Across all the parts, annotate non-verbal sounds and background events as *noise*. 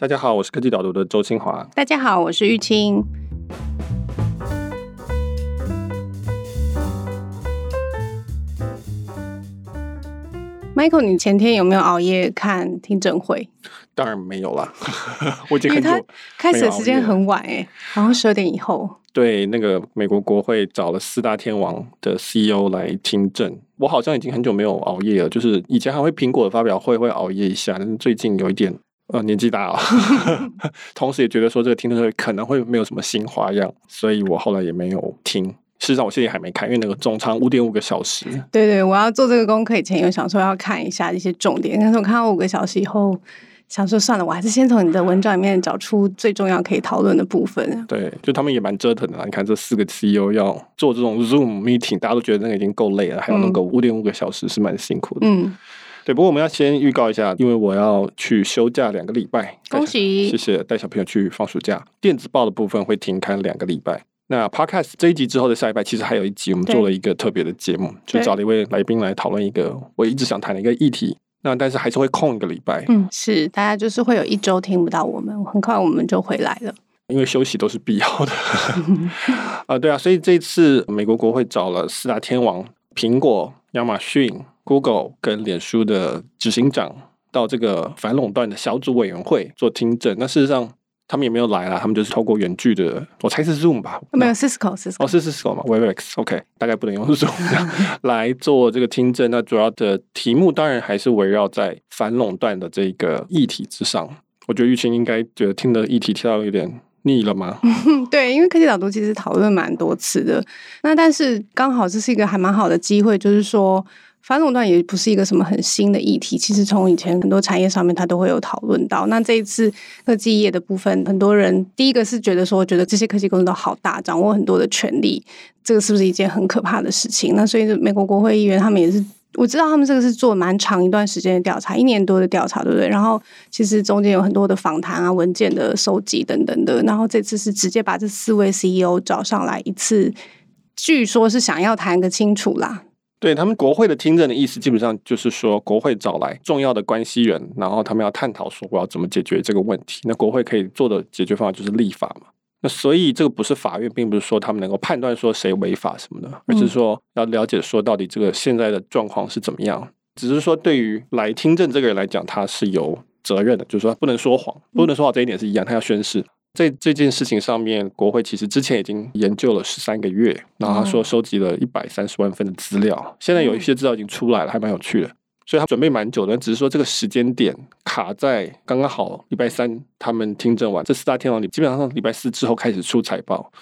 大家好，我是科技导读的周清华。大家好，我是玉清。Michael，你前天有没有熬夜看听证会？当然没有啦，*laughs* 我已经很久。开始的时间很晚诶，好像十二点以后。对，那个美国国会找了四大天王的 CEO 来听证，我好像已经很久没有熬夜了。就是以前还会苹果的发表会会熬夜一下，但是最近有一点。呃，年纪大了，*laughs* 同时也觉得说这个听证会可能会没有什么新花样，所以我后来也没有听。事实上，我现在还没看，因为那个总长五点五个小时。对对，我要做这个功课以前有想说要看一下一些重点，但是我看到五个小时以后，想说算了，我还是先从你的文章里面找出最重要可以讨论的部分。对，就他们也蛮折腾的啦。你看这四个 CEO 要做这种 Zoom meeting，大家都觉得那个已经够累了，还要能够五点五个小时是蛮辛苦的。嗯。对，不过我们要先预告一下，因为我要去休假两个礼拜，恭喜！*laughs* 谢谢带小朋友去放暑假。电子报的部分会停刊两个礼拜。那 Podcast 这一集之后的下一拜，其实还有一集，我们做了一个特别的节目，就找了一位来宾来讨论一个我一直想谈的一个议题。那但是还是会空一个礼拜，嗯，是大家就是会有一周听不到我们，很快我们就回来了。因为休息都是必要的 *laughs* 啊，对啊，所以这次美国国会找了四大天王，苹果、亚马逊。Google 跟脸书的执行长到这个反垄断的小组委员会做听证，那事实上他们也没有来啦，他们就是透过远距的，我猜是 Zoom 吧？没有 Cisco，Cisco 哦，是 Cisco 嘛？Webex，OK，大概不能用 Zoom *laughs* 来做这个听证。那主要的题目当然还是围绕在反垄断的这个议题之上。我觉得玉清应该觉得听的议题听到有点腻了吗？*laughs* 对，因为科技导读其实讨论蛮多次的，那但是刚好这是一个还蛮好的机会，就是说。反垄断也不是一个什么很新的议题，其实从以前很多产业上面，它都会有讨论到。那这一次科技业的部分，很多人第一个是觉得说，觉得这些科技公司都好大，掌握很多的权利，这个是不是一件很可怕的事情？那所以美国国会议员他们也是，我知道他们这个是做蛮长一段时间的调查，一年多的调查，对不对？然后其实中间有很多的访谈啊、文件的收集等等的。然后这次是直接把这四位 CEO 找上来一次，据说是想要谈个清楚啦。对他们国会的听证的意思，基本上就是说，国会找来重要的关系人，然后他们要探讨说，我要怎么解决这个问题。那国会可以做的解决方法就是立法嘛。那所以这个不是法院，并不是说他们能够判断说谁违法什么的，而是说要了解说到底这个现在的状况是怎么样。只是说对于来听证这个人来讲，他是有责任的，就是说不能说谎，不能说谎这一点是一样，他要宣誓。在这件事情上面，国会其实之前已经研究了十三个月，然后他说收集了一百三十万份的资料，现在有一些资料已经出来了，还蛮有趣的，所以他准备蛮久的，只是说这个时间点卡在刚刚好礼拜三，他们听证完这四大天王里，基本上礼拜四之后开始出财报，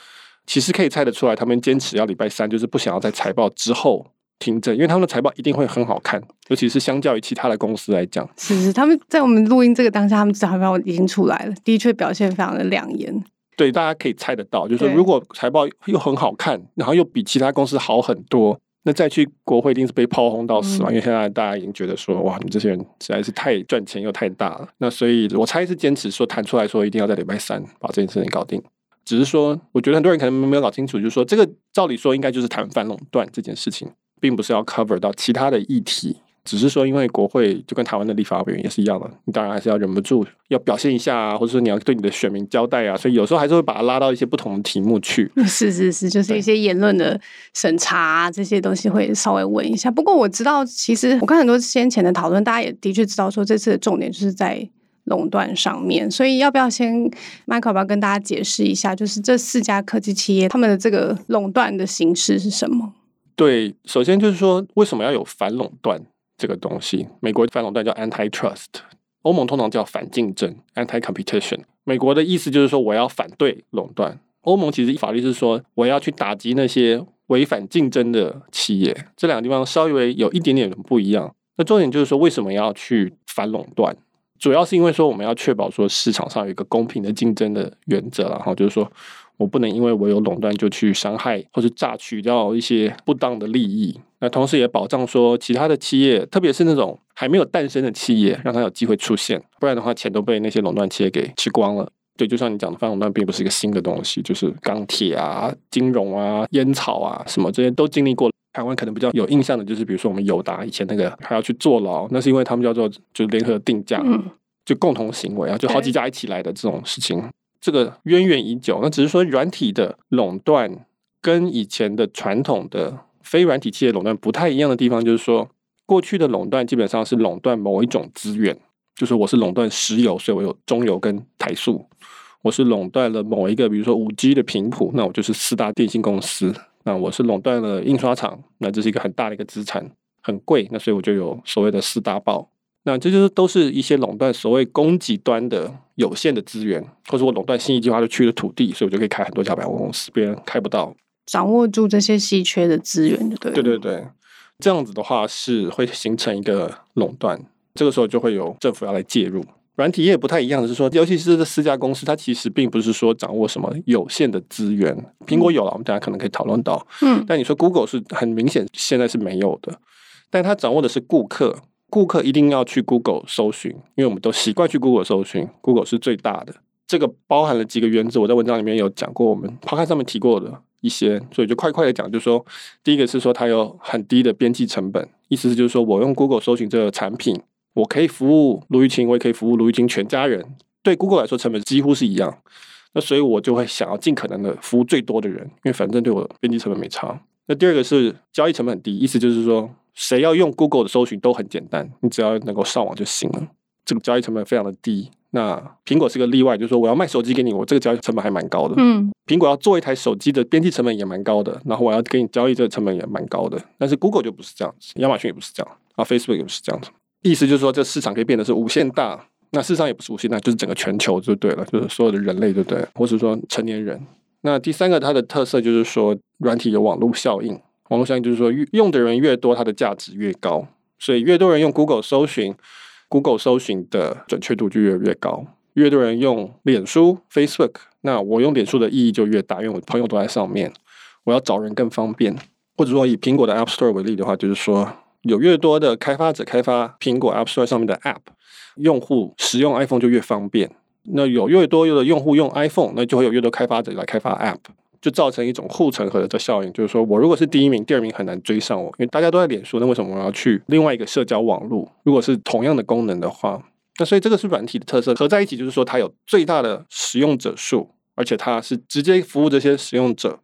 其实可以猜得出来，他们坚持要礼拜三，就是不想要在财报之后。听证，因为他们的财报一定会很好看，尤其是相较于其他的公司来讲。是是，他们在我们录音这个当下，他们财报已经出来了，的确表现非常的亮眼。对，大家可以猜得到，就是说如果财报又很好看，然后又比其他公司好很多，那再去国会一定是被炮轰到死嘛。嗯、因为现在大家已经觉得说，哇，你们这些人实在是太赚钱又太大了。那所以我猜是坚持说谈出来说一定要在礼拜三把这件事情搞定。只是说，我觉得很多人可能没有搞清楚，就是说这个照理说应该就是谈反垄断这件事情。并不是要 cover 到其他的议题，只是说，因为国会就跟台湾的立法委员也是一样的，你当然还是要忍不住要表现一下啊，或者说你要对你的选民交代啊，所以有时候还是会把它拉到一些不同的题目去。*laughs* 是是是，就是一些言论的审查啊，这些东西会稍微问一下。不过我知道，其实我看很多先前的讨论，大家也的确知道说，这次的重点就是在垄断上面。所以要不要先 Michael 要不要跟大家解释一下，就是这四家科技企业他们的这个垄断的形式是什么？对，首先就是说，为什么要有反垄断这个东西？美国反垄断叫 antitrust，欧盟通常叫反竞争 anti-competition。美国的意思就是说，我要反对垄断。欧盟其实法律是说，我要去打击那些违反竞争的企业。这两个地方稍微有一点点不一样。那重点就是说，为什么要去反垄断？主要是因为说，我们要确保说市场上有一个公平的竞争的原则，然后就是说。我不能因为我有垄断就去伤害或者榨取掉一些不当的利益，那同时也保障说其他的企业，特别是那种还没有诞生的企业，让它有机会出现，不然的话钱都被那些垄断企业给吃光了。对，就像你讲的，反垄断并不是一个新的东西，就是钢铁啊、金融啊、烟草啊什么这些都经历过。台湾可能比较有印象的就是，比如说我们友达以前那个还要去坐牢，那是因为他们叫做就是联合定价。嗯就共同行为啊，就好几家一起来的这种事情，这个渊源已久。那只是说软体的垄断跟以前的传统的非软体企业垄断不太一样的地方，就是说过去的垄断基本上是垄断某一种资源，就是我是垄断石油，所以我有中油跟台塑；我是垄断了某一个，比如说五 G 的频谱，那我就是四大电信公司；那我是垄断了印刷厂，那这是一个很大的一个资产，很贵，那所以我就有所谓的四大报。那这就是都是一些垄断所谓供给端的有限的资源，或者我垄断新一计划区的土地，所以我就可以开很多家百货公司，别人开不到。掌握住这些稀缺的资源，对对对对，这样子的话是会形成一个垄断，这个时候就会有政府要来介入。软体业也不太一样的是说，尤其是这四家公司，它其实并不是说掌握什么有限的资源。苹果有了，我们大家可能可以讨论到，嗯，但你说 Google 是很明显现在是没有的，但它掌握的是顾客。顾客一定要去 Google 搜寻，因为我们都习惯去 Google 搜寻，Google 是最大的。这个包含了几个原则，我在文章里面有讲过，我们 p o 上面提过的一些，所以就快快的讲，就是说，第一个是说它有很低的边际成本，意思是就是说我用 Google 搜寻这个产品，我可以服务卢玉清，我也可以服务卢玉清全家人，对 Google 来说成本几乎是一样，那所以我就会想要尽可能的服务最多的人，因为反正对我边际成本没差。那第二个是交易成本很低，意思就是说。谁要用 Google 的搜寻都很简单，你只要能够上网就行了。这个交易成本非常的低。那苹果是个例外，就是说我要卖手机给你，我这个交易成本还蛮高的。嗯，苹果要做一台手机的边际成本也蛮高的，然后我要给你交易这个成本也蛮高的。但是 Google 就不是这样子，亚马逊也不是这样，啊，Facebook 也不是这样子。意思就是说，这市场可以变得是无限大。那事实上也不是无限大，就是整个全球就对了，就是所有的人类对不对？或者说成年人。那第三个它的特色就是说，软体有网络效应。网络效应就是说，用的人越多，它的价值越高，所以越多人用 Google 搜寻，Google 搜寻的准确度就越越高。越多人用脸书 Facebook，那我用脸书的意义就越大，因为我朋友都在上面，我要找人更方便。或者说以苹果的 App Store 为例的话，就是说有越多的开发者开发苹果 App Store 上面的 App，用户使用 iPhone 就越方便。那有越多的用户用 iPhone，那就会有越多开发者来开发 App。就造成一种护城河的效应，就是说我如果是第一名，第二名很难追上我，因为大家都在脸书，那为什么我要去另外一个社交网络？如果是同样的功能的话，那所以这个是软体的特色，合在一起就是说它有最大的使用者数，而且它是直接服务这些使用者，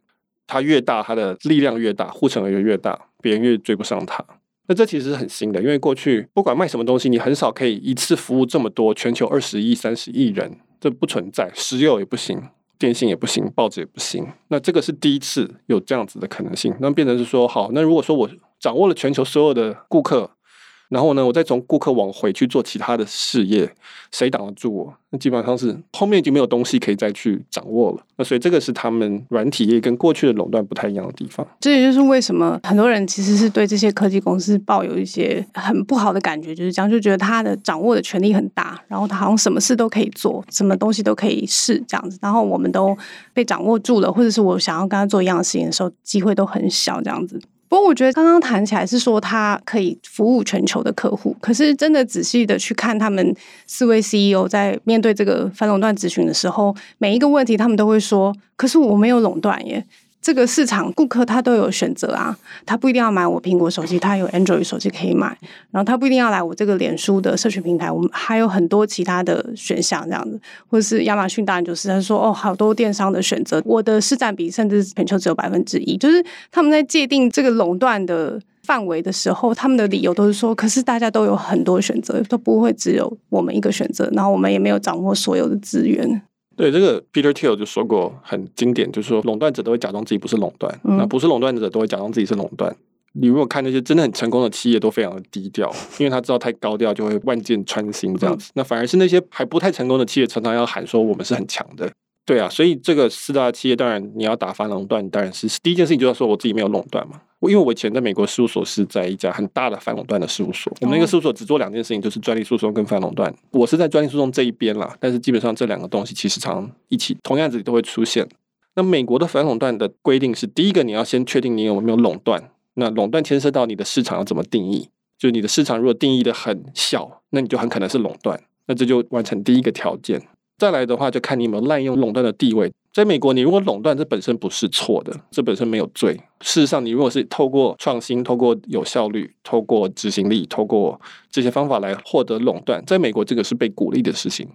它越大，它的力量越大，护城河就越大，别人越追不上它。那这其实是很新的，因为过去不管卖什么东西，你很少可以一次服务这么多全球二十亿、三十亿人，这不存在，石油也不行。电信也不行，报纸也不行。那这个是第一次有这样子的可能性。那变成是说，好，那如果说我掌握了全球所有的顾客。然后呢，我再从顾客往回去做其他的事业，谁挡得住我？那基本上是后面已经没有东西可以再去掌握了。那所以这个是他们软体业跟过去的垄断不太一样的地方。这也就是为什么很多人其实是对这些科技公司抱有一些很不好的感觉，就是这样，就觉得他的掌握的权力很大，然后他好像什么事都可以做，什么东西都可以试这样子。然后我们都被掌握住了，或者是我想要跟他做一样的事情的时候，机会都很小这样子。不过我觉得刚刚谈起来是说它可以服务全球的客户，可是真的仔细的去看他们四位 CEO 在面对这个反垄断咨询的时候，每一个问题他们都会说：“可是我没有垄断耶。”这个市场顾客他都有选择啊，他不一定要买我苹果手机，他有 Android 手机可以买，然后他不一定要来我这个脸书的社群平台，我们还有很多其他的选项这样子，或者是亚马逊当然就是他说哦，好多电商的选择，我的市占比甚至全球只有百分之一，就是他们在界定这个垄断的范围的时候，他们的理由都是说，可是大家都有很多选择，都不会只有我们一个选择，然后我们也没有掌握所有的资源。对，这个 Peter Thiel 就说过很经典，就是说垄断者都会假装自己不是垄断，嗯、那不是垄断者都会假装自己是垄断。你如果看那些真的很成功的企业，都非常的低调，因为他知道太高调就会万箭穿心这样子。嗯、那反而是那些还不太成功的企业，常常要喊说我们是很强的。对啊，所以这个四大企业，当然你要打反垄断，当然是第一件事情就要说我自己没有垄断嘛。我因为我以前在美国事务所是在一家很大的反垄断的事务所，我们那个事务所只做两件事情，就是专利诉讼跟反垄断。我是在专利诉讼这一边啦，但是基本上这两个东西其实常常一起同样子都会出现。那美国的反垄断的规定是，第一个你要先确定你有没有垄断，那垄断牵涉到你的市场要怎么定义，就是你的市场如果定义的很小，那你就很可能是垄断，那这就完成第一个条件。再来的话，就看你有没有滥用垄断的地位。在美国，你如果垄断，这本身不是错的，这本身没有罪。事实上，你如果是透过创新、透过有效率、透过执行力、透过这些方法来获得垄断，在美国这个是被鼓励的事情。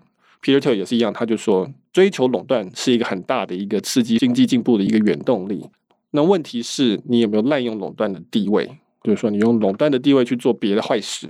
Peter Thiel 也是一样，他就说，追求垄断是一个很大的一个刺激经济进步的一个原动力。那问题是你有没有滥用垄断的地位？就是说，你用垄断的地位去做别的坏事。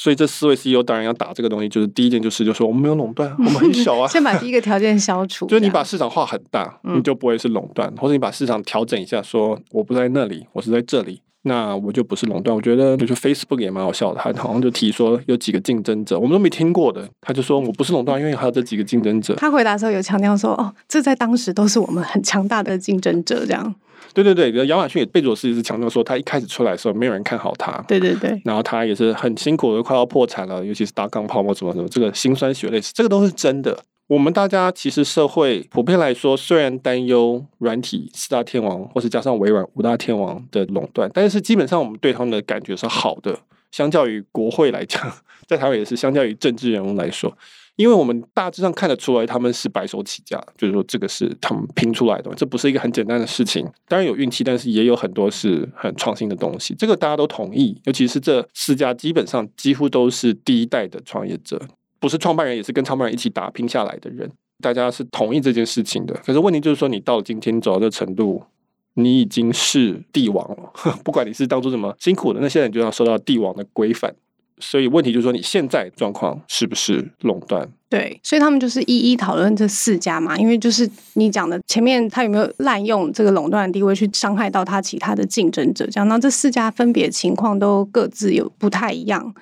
所以这四位 CEO 当然要打这个东西，就是第一件就是，就是说我们没有垄断，我们很小啊。*laughs* 先把第一个条件消除，*laughs* 就是你把市场化很大，你就不会是垄断，或者你把市场调整一下，说我不在那里，我是在这里，那我就不是垄断。我觉得就是 Facebook 也蛮好笑的，他好像就提说有几个竞争者，我们都没听过的，他就说我不是垄断，因为还有这几个竞争者。他回答的时候有强调说，哦，这在当时都是我们很强大的竞争者，这样。对对对，亚马逊也贝佐斯也是强调说，他一开始出来的时候没有人看好他。对对对，然后他也是很辛苦的，快要破产了，尤其是达康泡沫什么什么，这个辛酸血泪史，这个都是真的。我们大家其实社会普遍来说，虽然担忧软体四大天王，或是加上微软五大天王的垄断，但是基本上我们对他们的感觉是好的。相较于国会来讲，在台湾也是相较于政治人物来说。因为我们大致上看得出来，他们是白手起家，就是说这个是他们拼出来的，这不是一个很简单的事情。当然有运气，但是也有很多是很创新的东西。这个大家都同意，尤其是这四家基本上几乎都是第一代的创业者，不是创办人，也是跟创办人一起打拼下来的人，大家是同意这件事情的。可是问题就是说，你到了今天走到这程度，你已经是帝王了，*laughs* 不管你是当初怎么辛苦的，那现在你就要受到帝王的规范。所以问题就是说，你现在状况是不是垄断？对，所以他们就是一一讨论这四家嘛，因为就是你讲的前面他有没有滥用这个垄断的地位去伤害到他其他的竞争者，这样。那这四家分别情况都各自有不太一样。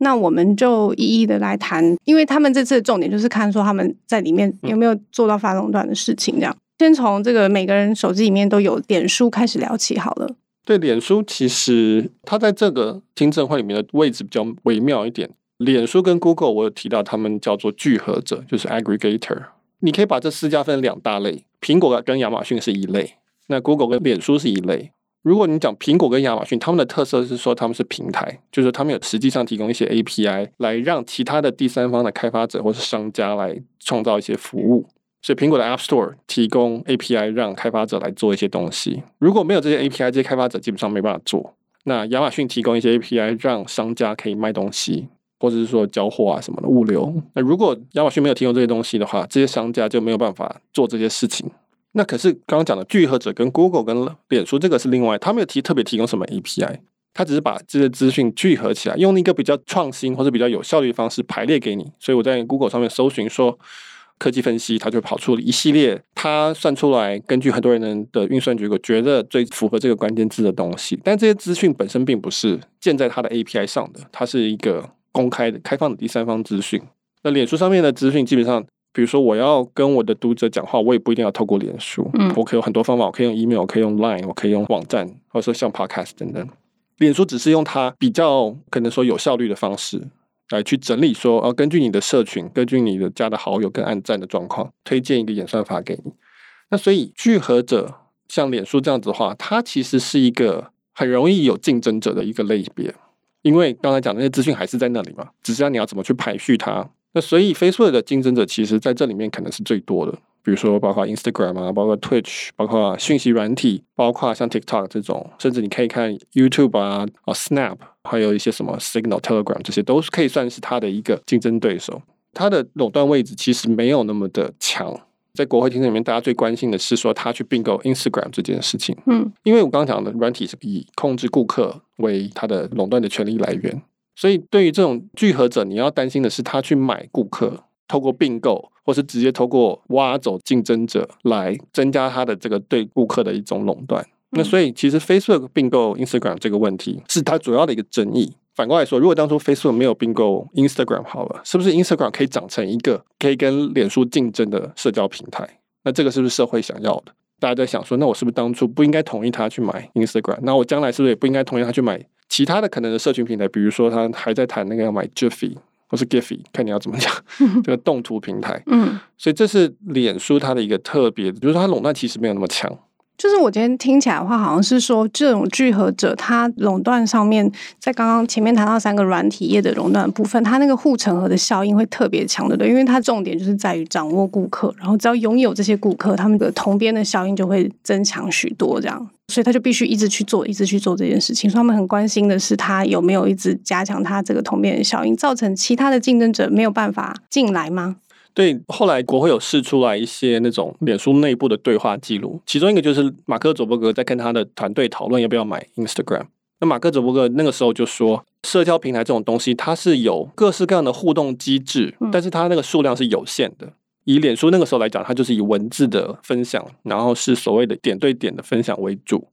那我们就一一的来谈，因为他们这次的重点就是看说他们在里面有没有做到反垄断的事情。这样，先从这个每个人手机里面都有脸书开始聊起好了。对，脸书其实它在这个听证会里面的位置比较微妙一点。脸书跟 Google 我有提到，他们叫做聚合者，就是 aggregator。你可以把这四家分两大类，苹果跟亚马逊是一类，那 Google 跟脸书是一类。如果你讲苹果跟亚马逊，他们的特色是说他们是平台，就是他们有实际上提供一些 API 来让其他的第三方的开发者或是商家来创造一些服务。所以，苹果的 App Store 提供 API 让开发者来做一些东西。如果没有这些 API，这些开发者基本上没办法做。那亚马逊提供一些 API 让商家可以卖东西，或者是说交货啊什么的物流。那如果亚马逊没有提供这些东西的话，这些商家就没有办法做这些事情。那可是刚刚讲的聚合者跟 Google 跟脸书这个是另外，他没有提特别提供什么 API，他只是把这些资讯聚合起来，用一个比较创新或者比较有效率的方式排列给你。所以我在 Google 上面搜寻说。科技分析，它就跑出了一系列，它算出来，根据很多人的运算结果，觉得最符合这个关键字的东西。但这些资讯本身并不是建在它的 API 上的，它是一个公开的、开放的第三方资讯。那脸书上面的资讯，基本上，比如说我要跟我的读者讲话，我也不一定要透过脸书，嗯，我可以有很多方法，我可以用 email，我可以用 Line，我可以用网站，或者说像 Podcast 等等。脸书只是用它比较可能说有效率的方式。来去整理说，呃，根据你的社群，根据你的加的好友跟按赞的状况，推荐一个演算法给你。那所以聚合者像脸书这样子的话，它其实是一个很容易有竞争者的一个类别，因为刚才讲的那些资讯还是在那里嘛，只是要你要怎么去排序它。那所以 Facebook 的竞争者其实在这里面可能是最多的。比如说，包括 Instagram 啊，包括 Twitch，包括讯息软体，包括像 TikTok 这种，甚至你可以看 YouTube 啊，啊 Snap，还有一些什么 Signal、Telegram，这些都是可以算是它的一个竞争对手。它的垄断位置其实没有那么的强。在国会听证里面，大家最关心的是说他去并购 Instagram 这件事情。嗯，因为我刚刚讲的软体是以控制顾客为它的垄断的权利来源，所以对于这种聚合者，你要担心的是他去买顾客。透过并购，或是直接透过挖走竞争者来增加他的这个对顾客的一种垄断。嗯、那所以，其实 Facebook 并购 Instagram 这个问题是它主要的一个争议。反过来说，如果当初 Facebook 没有并购 Instagram 好了，是不是 Instagram 可以长成一个可以跟脸书竞争的社交平台？那这个是不是社会想要的？大家在想说，那我是不是当初不应该同意他去买 Instagram？那我将来是不是也不应该同意他去买其他的可能的社群平台？比如说，他还在谈那个要买 Jiffy。或是 Giphy，看你要怎么讲，*laughs* 这个动图平台。嗯，所以这是脸书它的一个特别，就是说它垄断其实没有那么强，就是我今天听起来的话，好像是说这种聚合者，它垄断上面，在刚刚前面谈到三个软体业的垄断部分，它那个护城河的效应会特别强的，对，因为它重点就是在于掌握顾客，然后只要拥有这些顾客，他们的同边的效应就会增强许多，这样，所以他就必须一直去做，一直去做这件事情。所以他们很关心的是，他有没有一直加强他这个同面的效应，造成其他的竞争者没有办法进来吗？对，后来国会有试出来一些那种脸书内部的对话记录，其中一个就是马克·佐伯格在跟他的团队讨论要不要买 Instagram。那马克·佐伯格那个时候就说，社交平台这种东西它是有各式各样的互动机制，但是它那个数量是有限的。以脸书那个时候来讲，它就是以文字的分享，然后是所谓的点对点的分享为主。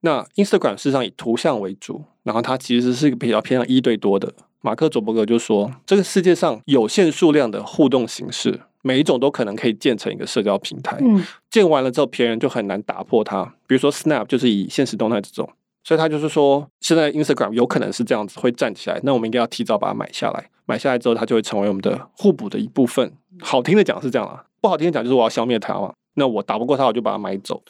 那 Instagram 事实上以图像为主，然后它其实是一个比较偏向一对多的。马克·佐伯格就说：“这个世界上有限数量的互动形式，每一种都可能可以建成一个社交平台。嗯，建完了之后，别人就很难打破它。比如说，Snap 就是以现实动态这种，所以他就是说，现在 Instagram 有可能是这样子会站起来。那我们应该要提早把它买下来。买下来之后，它就会成为我们的互补的一部分。好听的讲是这样啊，不好听的讲就是我要消灭它嘛。那我打不过它，我就把它买走。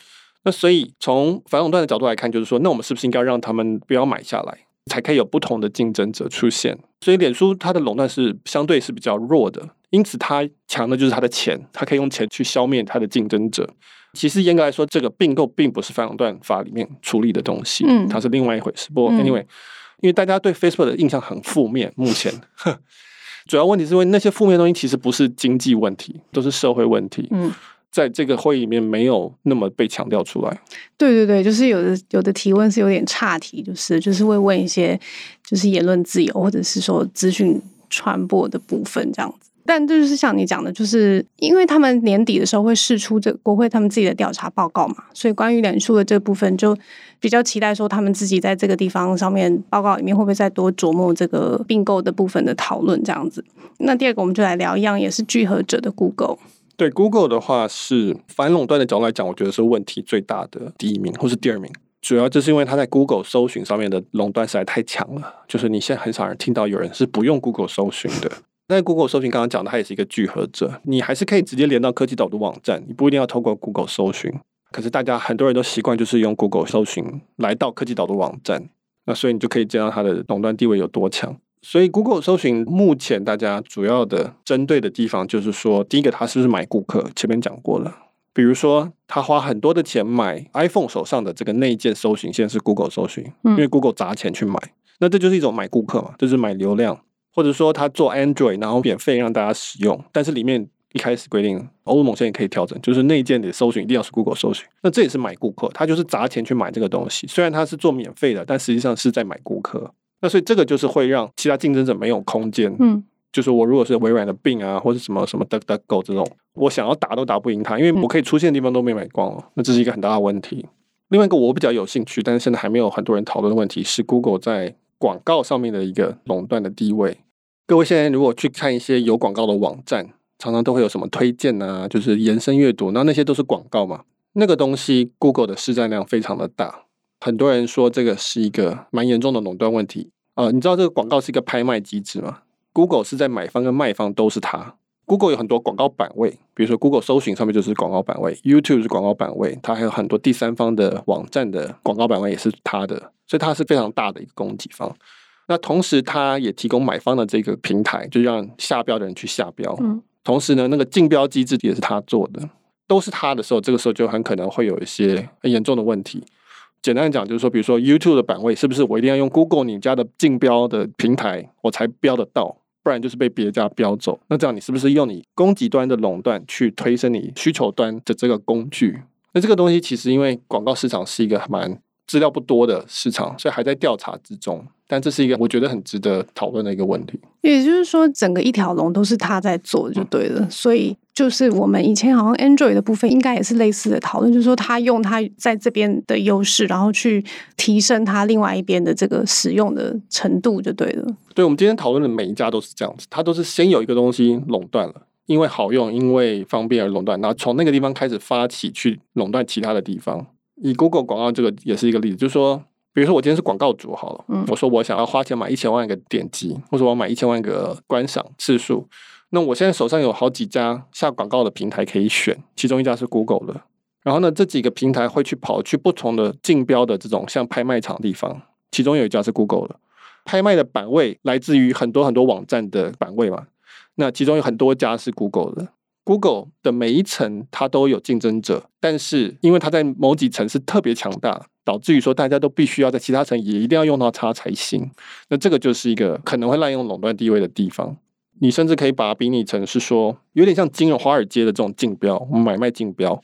那所以从反垄断的角度来看，就是说，那我们是不是应该让他们不要买下来？”才可以有不同的竞争者出现，所以脸书它的垄断是相对是比较弱的，因此它强的就是它的钱，它可以用钱去消灭它的竞争者。其实严格来说，这个并购并不是反垄断法里面处理的东西，嗯，它是另外一回事。不过 anyway，因为大家对 Facebook 的印象很负面，目前 *laughs* 主要问题是因为那些负面的东西其实不是经济问题，都是社会问题，嗯。在这个会议里面没有那么被强调出来。对对对，就是有的有的提问是有点岔题，就是就是会问一些就是言论自由或者是说资讯传播的部分这样子。但这就是像你讲的，就是因为他们年底的时候会释出这国会他们自己的调查报告嘛，所以关于脸书的这部分就比较期待说他们自己在这个地方上面报告里面会不会再多琢磨这个并购的部分的讨论这样子。那第二个我们就来聊一样也是聚合者的 Google。对 Google 的话，是反垄断的角度来讲，我觉得是问题最大的第一名或是第二名。主要就是因为它在 Google 搜寻上面的垄断实在太强了，就是你现在很少人听到有人是不用 Google 搜寻的。在 Google 搜寻刚刚讲的，它也是一个聚合者，你还是可以直接连到科技岛的网站，你不一定要透过 Google 搜寻。可是大家很多人都习惯就是用 Google 搜寻来到科技岛的网站，那所以你就可以见到它的垄断地位有多强。所以，Google 搜寻目前大家主要的针对的地方，就是说，第一个，它是不是买顾客？前面讲过了，比如说，他花很多的钱买 iPhone 手上的这个内建搜寻，现在是 Google 搜寻，因为 Google 砸钱去买，那这就是一种买顾客嘛，就是买流量，或者说他做 Android，然后免费让大家使用，但是里面一开始规定，欧盟现在也可以调整，就是内建的搜寻一定要是 Google 搜寻，那这也是买顾客，他就是砸钱去买这个东西，虽然他是做免费的，但实际上是在买顾客。那所以这个就是会让其他竞争者没有空间。嗯，就是我如果是微软的 Bing 啊，或者什么什么 DuckDuckGo 这种，我想要打都打不赢他，因为我可以出现的地方都没买光了。那这是一个很大的问题。另外一个我比较有兴趣，但是现在还没有很多人讨论的问题是 Google 在广告上面的一个垄断的地位。各位现在如果去看一些有广告的网站，常常都会有什么推荐啊，就是延伸阅读，那那些都是广告嘛。那个东西 Google 的市占量非常的大，很多人说这个是一个蛮严重的垄断问题。啊，你知道这个广告是一个拍卖机制吗？Google 是在买方跟卖方都是它。Google 有很多广告版位，比如说 Google 搜寻上面就是广告版位，YouTube 是广告版位，它还有很多第三方的网站的广告版位也是它的，所以它是非常大的一个供给方。那同时，它也提供买方的这个平台，就让下标的人去下标。嗯。同时呢，那个竞标机制也是它做的，都是它的时候，这个时候就很可能会有一些很严重的问题。简单讲就是说，比如说 YouTube 的版位是不是我一定要用 Google 你家的竞标的平台我才标得到，不然就是被别家标走。那这样你是不是用你供给端的垄断去推升你需求端的这个工具？那这个东西其实因为广告市场是一个蛮资料不多的市场，所以还在调查之中。但这是一个我觉得很值得讨论的一个问题。也就是说，整个一条龙都是他在做就对了。所以就是我们以前好像 Android 的部分应该也是类似的讨论，就是说他用他在这边的优势，然后去提升他另外一边的这个使用的程度就对了。对，我们今天讨论的每一家都是这样子，它都是先有一个东西垄断了，因为好用，因为方便而垄断，然后从那个地方开始发起去垄断其他的地方。以 Google 广告这个也是一个例子，就是说。比如说，我今天是广告主好了，嗯，我说我想要花钱买一千万个点击，或者我要买一千万个观赏次数，那我现在手上有好几家下广告的平台可以选，其中一家是 Google 的，然后呢，这几个平台会去跑去不同的竞标的这种像拍卖场地方，其中有一家是 Google 的，拍卖的版位来自于很多很多网站的版位嘛。那其中有很多家是 Google 的，Google 的每一层它都有竞争者，但是因为它在某几层是特别强大，导致于说大家都必须要在其他层也一定要用到它才行。那这个就是一个可能会滥用垄断地位的地方。你甚至可以把它比拟成是说，有点像金融华尔街的这种竞标，买卖竞标。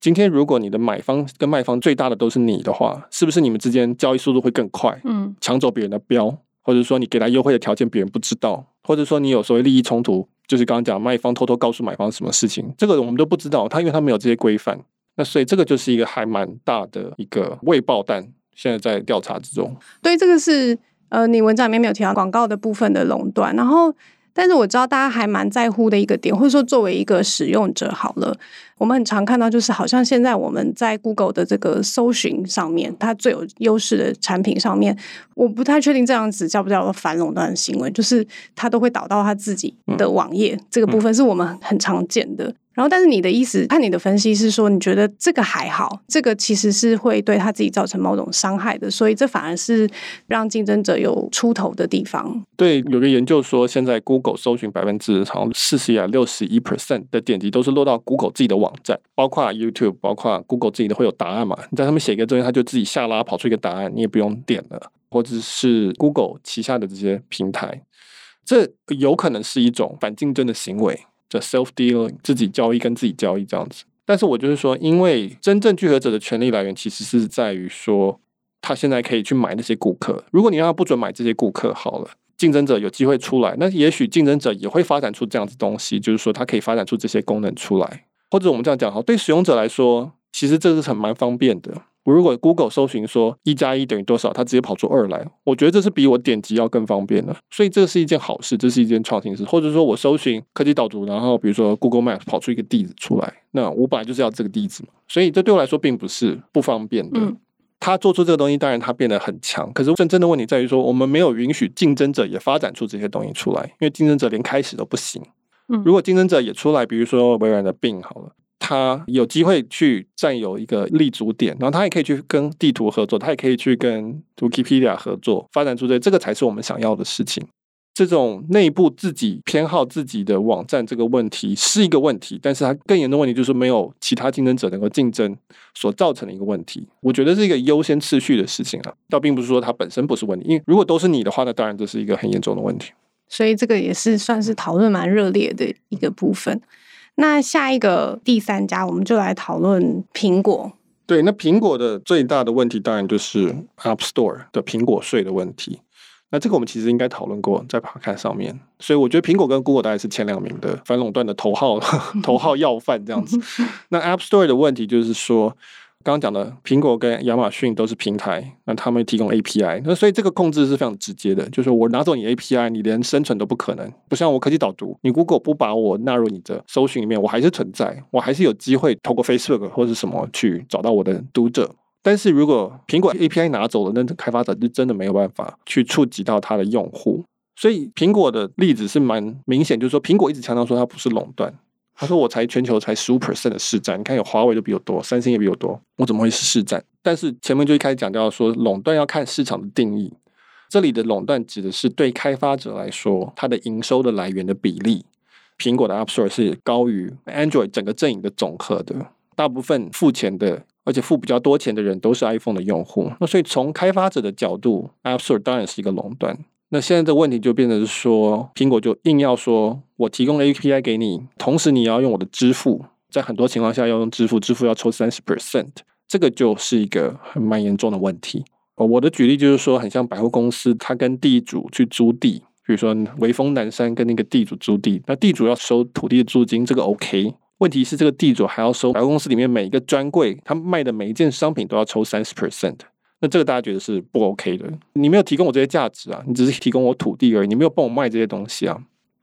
今天如果你的买方跟卖方最大的都是你的话，是不是你们之间交易速度会更快？嗯，抢走别人的标，或者说你给他优惠的条件别人不知道，或者说你有所谓利益冲突，就是刚刚讲卖方偷偷告诉买方什么事情，这个我们都不知道。他因为他没有这些规范，那所以这个就是一个还蛮大的一个未爆弹，现在在调查之中。对，这个是呃，你文章里面没有提到广告的部分的垄断，然后。但是我知道大家还蛮在乎的一个点，或者说作为一个使用者，好了，我们很常看到就是好像现在我们在 Google 的这个搜寻上面，它最有优势的产品上面，我不太确定这样子叫不叫做反垄断的行为，就是它都会导到它自己的网页，这个部分是我们很常见的。然后，但是你的意思，看你的分析是说，你觉得这个还好，这个其实是会对他自己造成某种伤害的，所以这反而是让竞争者有出头的地方。对，有个研究说，现在 Google 搜寻百分之好像四十啊六十一 percent 的点击都是落到 Google 自己的网站，包括 YouTube，包括 Google 自己的会有答案嘛？你在上面写一个东西，它就自己下拉跑出一个答案，你也不用点了，或者是 Google 旗下的这些平台，这有可能是一种反竞争的行为。的 self dealing 自己交易跟自己交易这样子，但是我就是说，因为真正聚合者的权利来源其实是在于说，他现在可以去买那些顾客。如果你让他不准买这些顾客，好了，竞争者有机会出来，那也许竞争者也会发展出这样子东西，就是说，他可以发展出这些功能出来，或者我们这样讲哈，对使用者来说，其实这是很蛮方便的。我如果 Google 搜寻说一加一等于多少，它直接跑出二来，我觉得这是比我点击要更方便的，所以这是一件好事，这是一件创新事。或者说我搜寻科技导读，然后比如说 Google Maps 跑出一个地址出来，那我本来就是要这个地址嘛，所以这对我来说并不是不方便的。他做出这个东西，当然他变得很强，可是真正的问题在于说，我们没有允许竞争者也发展出这些东西出来，因为竞争者连开始都不行。嗯如果竞争者也出来，比如说微软的 Bing 好了。他有机会去占有一个立足点，然后他也可以去跟地图合作，他也可以去跟 Wikipedia 合作，发展出这，这个才是我们想要的事情。这种内部自己偏好自己的网站这个问题是一个问题，但是它更严重的问题就是没有其他竞争者能够竞争所造成的一个问题。我觉得是一个优先次序的事情啊，倒并不是说它本身不是问题，因为如果都是你的话，那当然这是一个很严重的问题。所以这个也是算是讨论蛮热烈的一个部分。那下一个第三家，我们就来讨论苹果。对，那苹果的最大的问题当然就是 App Store 的苹果税的问题。那这个我们其实应该讨论过在 Podcast 上面，所以我觉得苹果跟 Google 大概是前两名的反垄断的头号 *laughs* 头号要犯这样子。*laughs* 那 App Store 的问题就是说。刚刚讲的苹果跟亚马逊都是平台，那他们提供 API，那所以这个控制是非常直接的，就是我拿走你 API，你连生存都不可能。不像我科技导读，你 Google 不把我纳入你的搜寻里面，我还是存在，我还是有机会透过 Facebook 或者什么去找到我的读者。但是如果苹果 API 拿走了，那开发者就真的没有办法去触及到他的用户。所以苹果的例子是蛮明显，就是说苹果一直强调说它不是垄断。他说：“我才全球才十五 percent 的市占，你看有华为都比我多，三星也比我多，我怎么会是市占？但是前面就一开始讲到说，垄断要看市场的定义。这里的垄断指的是对开发者来说，它的营收的来源的比例。苹果的 App Store 是高于 Android 整个阵营的总和的，大部分付钱的，而且付比较多钱的人都是 iPhone 的用户。那所以从开发者的角度，App Store 当然是一个垄断。”那现在的问题就变成是说，苹果就硬要说，我提供 API 给你，同时你要用我的支付，在很多情况下要用支付，支付要抽三十 percent，这个就是一个很蛮严重的问题。我的举例就是说，很像百货公司，他跟地主去租地，比如说微风南山跟那个地主租地，那地主要收土地的租金，这个 OK。问题是这个地主还要收百货公司里面每一个专柜，他卖的每一件商品都要抽三十 percent。那这个大家觉得是不 OK 的，你没有提供我这些价值啊，你只是提供我土地而已，你没有帮我卖这些东西啊，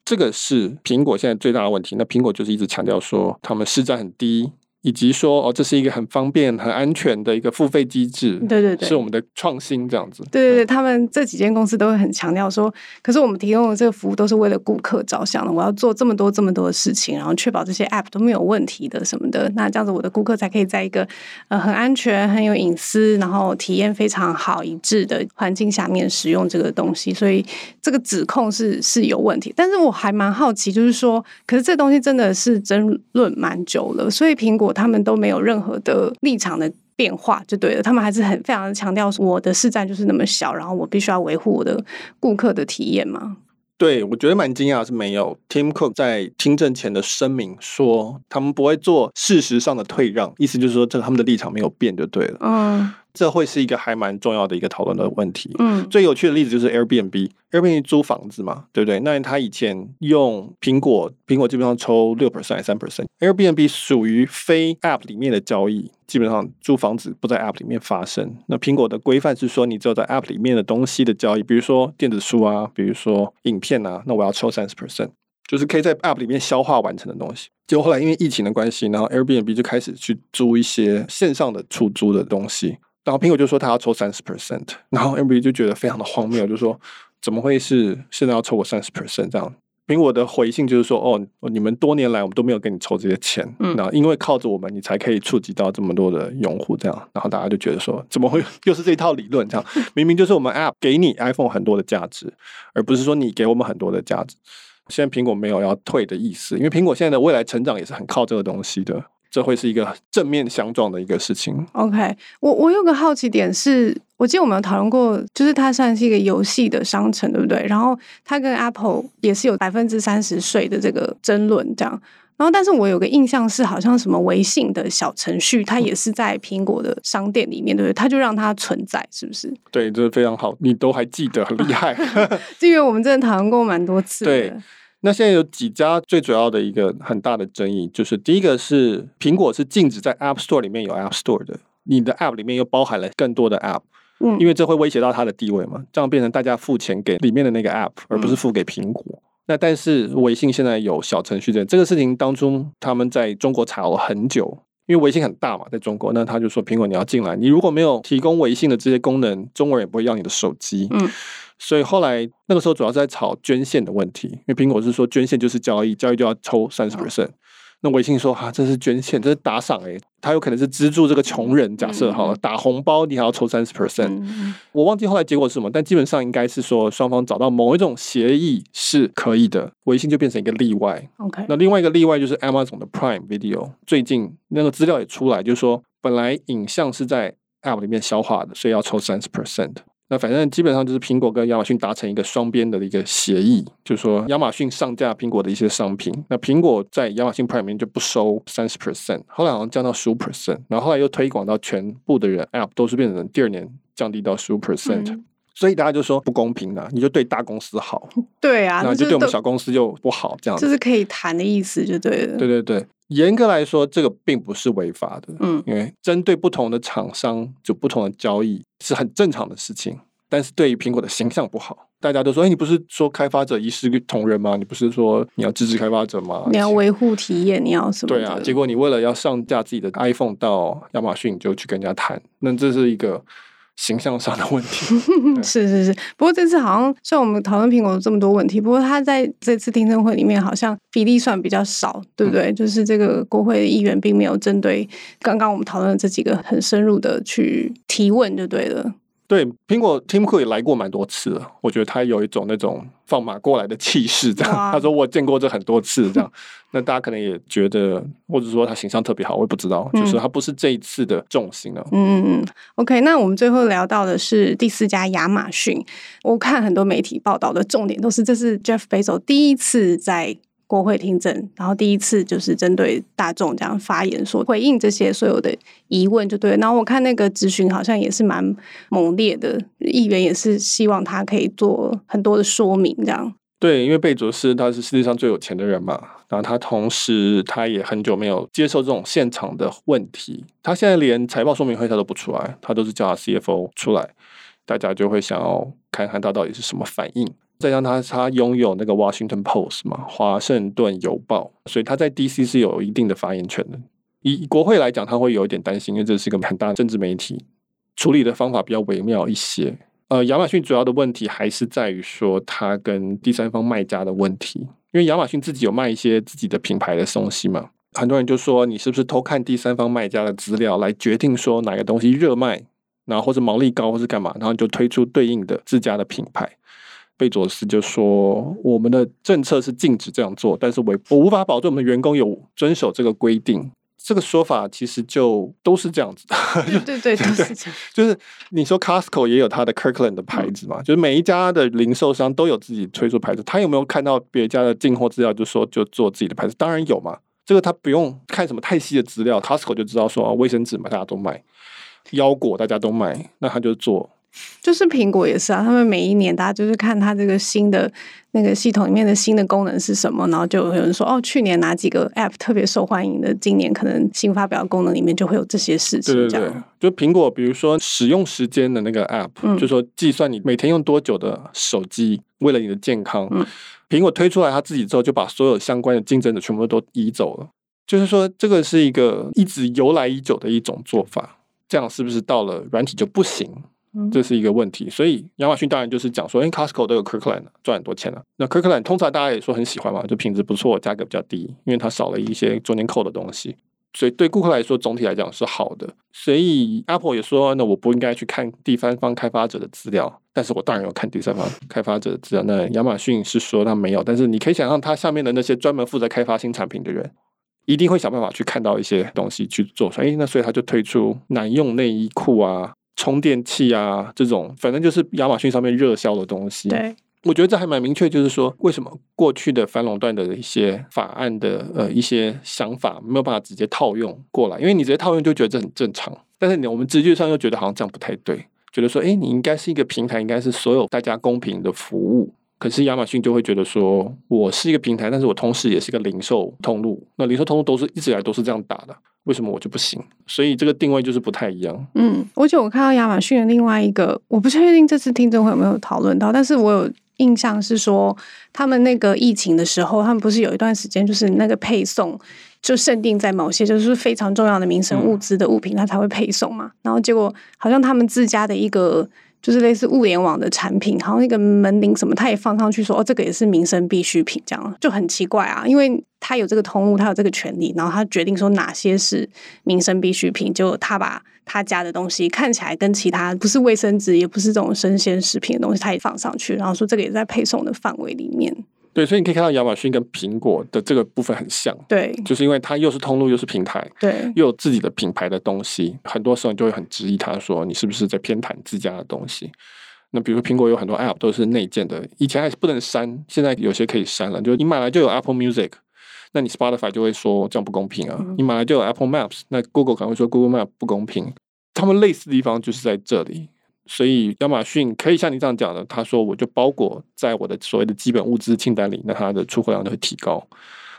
这个是苹果现在最大的问题。那苹果就是一直强调说他们市占很低，以及说哦，这是一个很方便、很安全的一个付费机制。对对对，是我们的创新这样子。对对对，他们这几间公司都会很强调说，可是我们提供的这个服务都是为了顾客着想的。我要做这么多这么多的事情，然后确保这些 App 都没有问题的什么的。那这样子，我的顾客才可以在一个呃很安全、很有隐私，然后体验非常好、一致的环境下面使用这个东西。所以这个指控是是有问题。但是我还蛮好奇，就是说，可是这东西真的是争论蛮久了，所以苹果。他们都没有任何的立场的变化，就对了。他们还是很非常的强调，我的市占就是那么小，然后我必须要维护我的顾客的体验嘛。对，我觉得蛮惊讶是没有。Tim Cook 在听证前的声明说，他们不会做事实上的退让，意思就是说，这个他们的立场没有变就对了。嗯。这会是一个还蛮重要的一个讨论的问题。嗯，最有趣的例子就是 Airbnb，Airbnb 租房子嘛，对不对？那他以前用苹果，苹果基本上抽六 percent 还是三 percent。Airbnb 属于非 App 里面的交易，基本上租房子不在 App 里面发生。那苹果的规范是说，你只有在 App 里面的东西的交易，比如说电子书啊，比如说影片啊，那我要抽三十 percent，就是可以在 App 里面消化完成的东西。结果后来因为疫情的关系，然后 Airbnb 就开始去租一些线上的出租的东西。然后苹果就说他要抽三十 percent，然后 Airbnb 就觉得非常的荒谬，就说怎么会是现在要抽我三十 percent 这样？苹果的回信就是说，哦，你们多年来我们都没有给你抽这些钱，嗯，然后因为靠着我们，你才可以触及到这么多的用户这样。然后大家就觉得说，怎么会又是这一套理论？这样 *laughs* 明明就是我们 App 给你 iPhone 很多的价值，而不是说你给我们很多的价值。现在苹果没有要退的意思，因为苹果现在的未来成长也是很靠这个东西的。这会是一个正面相撞的一个事情。OK，我我有个好奇点是，我记得我们有讨论过，就是它算是一个游戏的商城，对不对？然后它跟 Apple 也是有百分之三十税的这个争论，这样。然后，但是我有个印象是，好像什么微信的小程序，它也是在苹果的商店里面，对不对？它就让它存在，是不是？对，这非常好，你都还记得，很厉害。*laughs* 因为我们真的讨论过蛮多次。对。那现在有几家最主要的一个很大的争议，就是第一个是苹果是禁止在 App Store 里面有 App Store 的，你的 App 里面又包含了更多的 App，嗯，因为这会威胁到它的地位嘛，这样变成大家付钱给里面的那个 App，而不是付给苹果。嗯、那但是微信现在有小程序的这个事情当中，他们在中国吵了很久，因为微信很大嘛，在中国，那他就说苹果你要进来，你如果没有提供微信的这些功能，中国人也不会要你的手机，嗯。所以后来那个时候主要是在炒捐献的问题，因为苹果是说捐献就是交易，交易就要抽三十 percent。那微信说哈、啊，这是捐献，这是打赏诶，他有可能是资助这个穷人。假设好了，打红包你还要抽三十 percent。我忘记后来结果是什么，但基本上应该是说双方找到某一种协议是可以的，微信就变成一个例外。OK，那另外一个例外就是 Amazon 的 Prime Video，最近那个资料也出来，就是说本来影像是在 App 里面消化的，所以要抽三十 percent。那反正基本上就是苹果跟亚马逊达成一个双边的一个协议，就是说亚马逊上架苹果的一些商品，那苹果在亚马逊 Prime 里面就不收三十 percent，后来好像降到十五 percent，然后后来又推广到全部的人 App 都是变成第二年降低到十五 percent，所以大家就说不公平啊，你就对大公司好，对啊，那就对我们小公司就不好，这样子，这是可以谈的意思，就对了，对对对。严格来说，这个并不是违法的，嗯，因为针对不同的厂商就不同的交易是很正常的事情。但是对于苹果的形象不好，大家都说：“哎，你不是说开发者一视同仁吗？你不是说你要支持开发者吗？你要维护体验，你要什么？”对啊，结果你为了要上架自己的 iPhone 到亚马逊，你就去跟人家谈，那这是一个形象上的问题。*laughs* 是是是，不过这次好像像我们讨论苹果这么多问题，不过他在这次听证会里面好像比例算比较少，对不对？嗯、就是这个国会的议员并没有针对刚刚我们讨论的这几个很深入的去提问，就对了。对，苹果 Tim Cook 也来过蛮多次了，我觉得他有一种那种放马过来的气势，这样。他说我见过这很多次，这样。那大家可能也觉得，或者说他形象特别好，我也不知道，嗯、就是他不是这一次的重心了。嗯嗯嗯。OK，那我们最后聊到的是第四家亚马逊，我看很多媒体报道的重点都是，这是 Jeff Bezos 第一次在。国会听证，然后第一次就是针对大众这样发言，说回应这些所有的疑问就对。然后我看那个质询好像也是蛮猛烈的，议员也是希望他可以做很多的说明，这样。对，因为贝佐斯他是世界上最有钱的人嘛，然后他同时他也很久没有接受这种现场的问题，他现在连财报说明会他都不出来，他都是叫他 CFO 出来，大家就会想要看看他到底是什么反应。再让他，他拥有那个 Washington Post 嘛，华盛顿邮报，所以他在 DC 是有一定的发言权的。以国会来讲，他会有一点担心，因为这是一个很大的政治媒体，处理的方法比较微妙一些。呃，亚马逊主要的问题还是在于说，它跟第三方卖家的问题，因为亚马逊自己有卖一些自己的品牌的东西嘛，很多人就说你是不是偷看第三方卖家的资料来决定说哪个东西热卖，然后或者毛利高或是干嘛，然后就推出对应的自家的品牌。贝佐斯就说：“我们的政策是禁止这样做，但是我我无法保证我们的员工有遵守这个规定。”这个说法其实就都是这样子的，*laughs* 对 *laughs* 对对，都是这样。就是你说 Costco 也有它的 Kirkland 的牌子嘛，嗯、就是每一家的零售商都有自己推出牌子。他有没有看到别家的进货资料，就说就做自己的牌子？当然有嘛。这个他不用看什么太细的资料，Costco 就知道说啊卫生纸嘛，大家都卖，腰果大家都卖，那他就做。就是苹果也是啊，他们每一年大家就是看它这个新的那个系统里面的新的功能是什么，然后就有人说哦，去年哪几个 App 特别受欢迎的，今年可能新发表的功能里面就会有这些事情。对对对，就苹果，比如说使用时间的那个 App，、嗯、就说计算你每天用多久的手机，为了你的健康，嗯、苹果推出来它自己之后，就把所有相关的竞争者全部都移走了。就是说，这个是一个一直由来已久的一种做法，这样是不是到了软体就不行？这是一个问题，所以亚马逊当然就是讲说，因为 Costco 都有 Kirkland 赚很多钱了。那 Kirkland 通常大家也说很喜欢嘛，就品质不错，价格比较低，因为它少了一些中间扣的东西，所以对顾客来说总体来讲是好的。所以 Apple 也说，那我不应该去看第三方开发者的资料，但是我当然有看第三方开发者的资料。那亚马逊是说他没有，但是你可以想象，他下面的那些专门负责开发新产品的人，一定会想办法去看到一些东西去做。所以那所以他就推出男用内衣裤啊。充电器啊，这种反正就是亚马逊上面热销的东西。对，我觉得这还蛮明确，就是说为什么过去的反垄断的一些法案的呃一些想法没有办法直接套用过来，因为你直接套用就觉得这很正常，但是你我们直觉上又觉得好像这样不太对，觉得说哎，你应该是一个平台，应该是所有大家公平的服务。可是亚马逊就会觉得说，我是一个平台，但是我同时也是一个零售通路。那零售通路都是一直以来都是这样打的，为什么我就不行？所以这个定位就是不太一样。嗯，而且我看到亚马逊的另外一个，我不确定这次听证会有没有讨论到，但是我有印象是说，他们那个疫情的时候，他们不是有一段时间就是那个配送就限定在某些就是非常重要的民生物资的物品，它才会配送嘛。然后结果好像他们自家的一个。就是类似物联网的产品，好像那个门铃什么，他也放上去说哦，这个也是民生必需品，这样就很奇怪啊。因为他有这个通路，他有这个权利，然后他决定说哪些是民生必需品，就他把他家的东西看起来跟其他不是卫生纸，也不是这种生鲜食品的东西，他也放上去，然后说这个也在配送的范围里面。对，所以你可以看到亚马逊跟苹果的这个部分很像，对，就是因为它又是通路又是平台，对，又有自己的品牌的东西，很多时候你就会很质疑他说你是不是在偏袒自家的东西。那比如苹果有很多 App 都是内建的，以前还是不能删，现在有些可以删了。就你买来就有 Apple Music，那你 Spotify 就会说这样不公平啊。嗯、你买来就有 Apple Maps，那 Google 可能会说 Google Map 不公平。他们类似的地方就是在这里。所以亚马逊可以像你这样讲的，他说我就包裹在我的所谓的基本物资清单里，那它的出货量就会提高。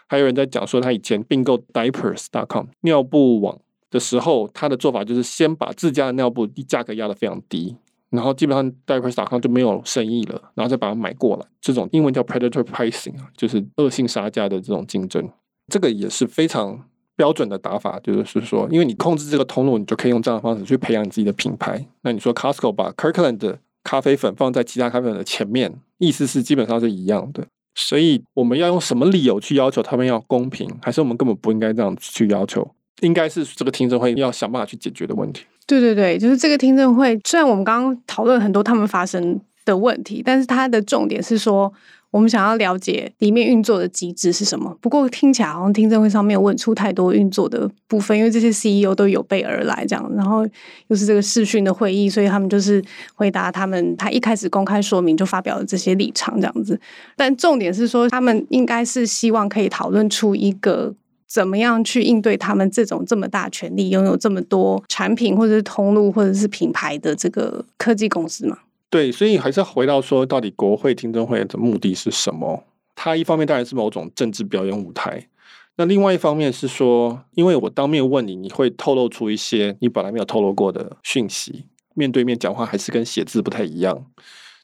还有人在讲说，他以前并购 Diapers.com 尿布网的时候，他的做法就是先把自家的尿布价格压得非常低，然后基本上 Diapers.com 就没有生意了，然后再把它买过来。这种英文叫 Predator Pricing 啊，就是恶性杀价的这种竞争，这个也是非常。标准的打法就是说，因为你控制这个通路，你就可以用这样的方式去培养你自己的品牌。那你说 Costco 把 Kirkland 的咖啡粉放在其他咖啡粉的前面，意思是基本上是一样的。所以我们要用什么理由去要求他们要公平，还是我们根本不应该这样去要求？应该是这个听证会要想办法去解决的问题。对对对，就是这个听证会。虽然我们刚刚讨论很多他们发生的问题，但是它的重点是说。我们想要了解里面运作的机制是什么？不过听起来好像听证会上没有问出太多运作的部分，因为这些 CEO 都有备而来这样，然后又是这个视讯的会议，所以他们就是回答他们，他一开始公开说明就发表了这些立场这样子。但重点是说，他们应该是希望可以讨论出一个怎么样去应对他们这种这么大权力、拥有这么多产品或者是通路或者是品牌的这个科技公司嘛。对，所以还是要回到说，到底国会听证会的目的是什么？它一方面当然是某种政治表演舞台，那另外一方面是说，因为我当面问你，你会透露出一些你本来没有透露过的讯息。面对面讲话还是跟写字不太一样，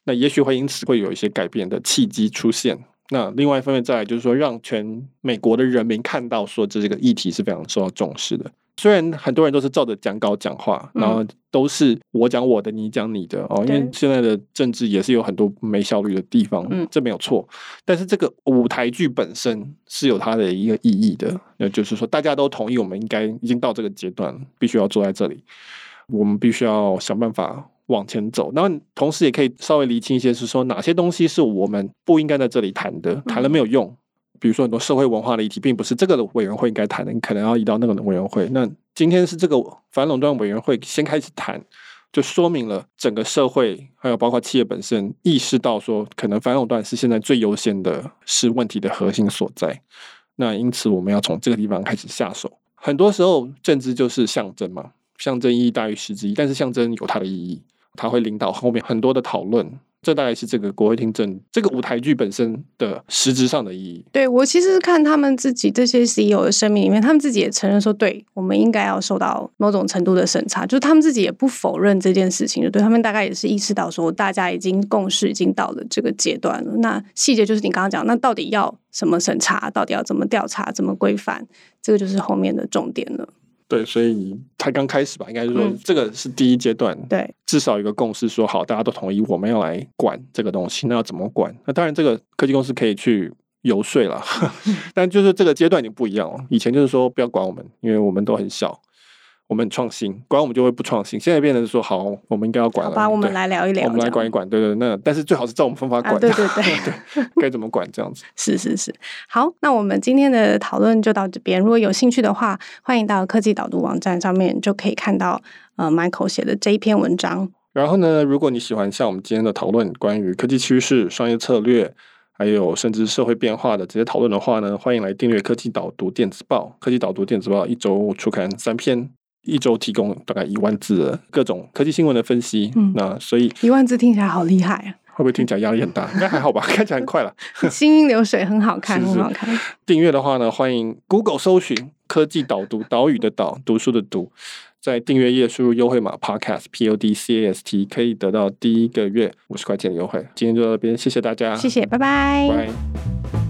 那也许会因此会有一些改变的契机出现。那另外一方面，再来就是说，让全美国的人民看到，说这这个议题是非常受到重视的。虽然很多人都是照着讲稿讲话，然后都是我讲我的，你讲你的哦，因为现在的政治也是有很多没效率的地方，嗯，这没有错。但是这个舞台剧本身是有它的一个意义的，那就是说大家都同意，我们应该已经到这个阶段，必须要坐在这里，我们必须要想办法往前走。那同时也可以稍微厘清一些，是说哪些东西是我们不应该在这里谈的，谈了没有用。比如说很多社会文化的议题，并不是这个委员会应该谈的，你可能要移到那个委员会。那今天是这个反垄断委员会先开始谈，就说明了整个社会还有包括企业本身意识到说，可能反垄断是现在最优先的，是问题的核心所在。那因此我们要从这个地方开始下手。很多时候政治就是象征嘛，象征意义大于实质意义，但是象征有它的意义，它会领导后面很多的讨论。这大概是这个国会听证这个舞台剧本身的实质上的意义。对，我其实是看他们自己这些 CEO 的声明里面，他们自己也承认说，对，我们应该要受到某种程度的审查，就是他们自己也不否认这件事情。就对他们大概也是意识到说，大家已经共识已经到了这个阶段了。那细节就是你刚刚讲，那到底要什么审查，到底要怎么调查，怎么规范，这个就是后面的重点了。对，所以才刚开始吧，应该是说这个是第一阶段。嗯、对，至少有一个共识，说好，大家都同意我们要来管这个东西。那要怎么管？那当然，这个科技公司可以去游说了，*laughs* 但就是这个阶段已经不一样了。以前就是说不要管我们，因为我们都很小。我们很创新，管我们就会不创新。现在变成说，好，我们应该要管了。好吧，我们来聊一聊，我们来管一管。对对，那但是最好是照我们方法管。啊、对对对，*laughs* 对，该怎么管这样子？*laughs* 是是是。好，那我们今天的讨论就到这边。如果有兴趣的话，欢迎到科技导读网站上面就可以看到呃 Michael 写的这一篇文章。然后呢，如果你喜欢像我们今天的讨论，关于科技趋势、商业策略，还有甚至社会变化的这些讨论的话呢，欢迎来订阅科技导读电子报。科技导读电子报一周出刊三篇。一周提供大概一万字的各种科技新闻的分析，嗯，那所以一万字听起来好厉害啊！会不会听起来压力很大？*laughs* 应该还好吧，看起来很快了。行云流水，很好看，是是很好看。订阅的话呢，欢迎 Google 搜寻“科技导读”，岛屿的岛，读书的读，在订阅页输入优惠码 Podcast P O D C A S T，可以得到第一个月五十块钱的优惠。今天就到这边，谢谢大家，谢谢，拜拜，拜。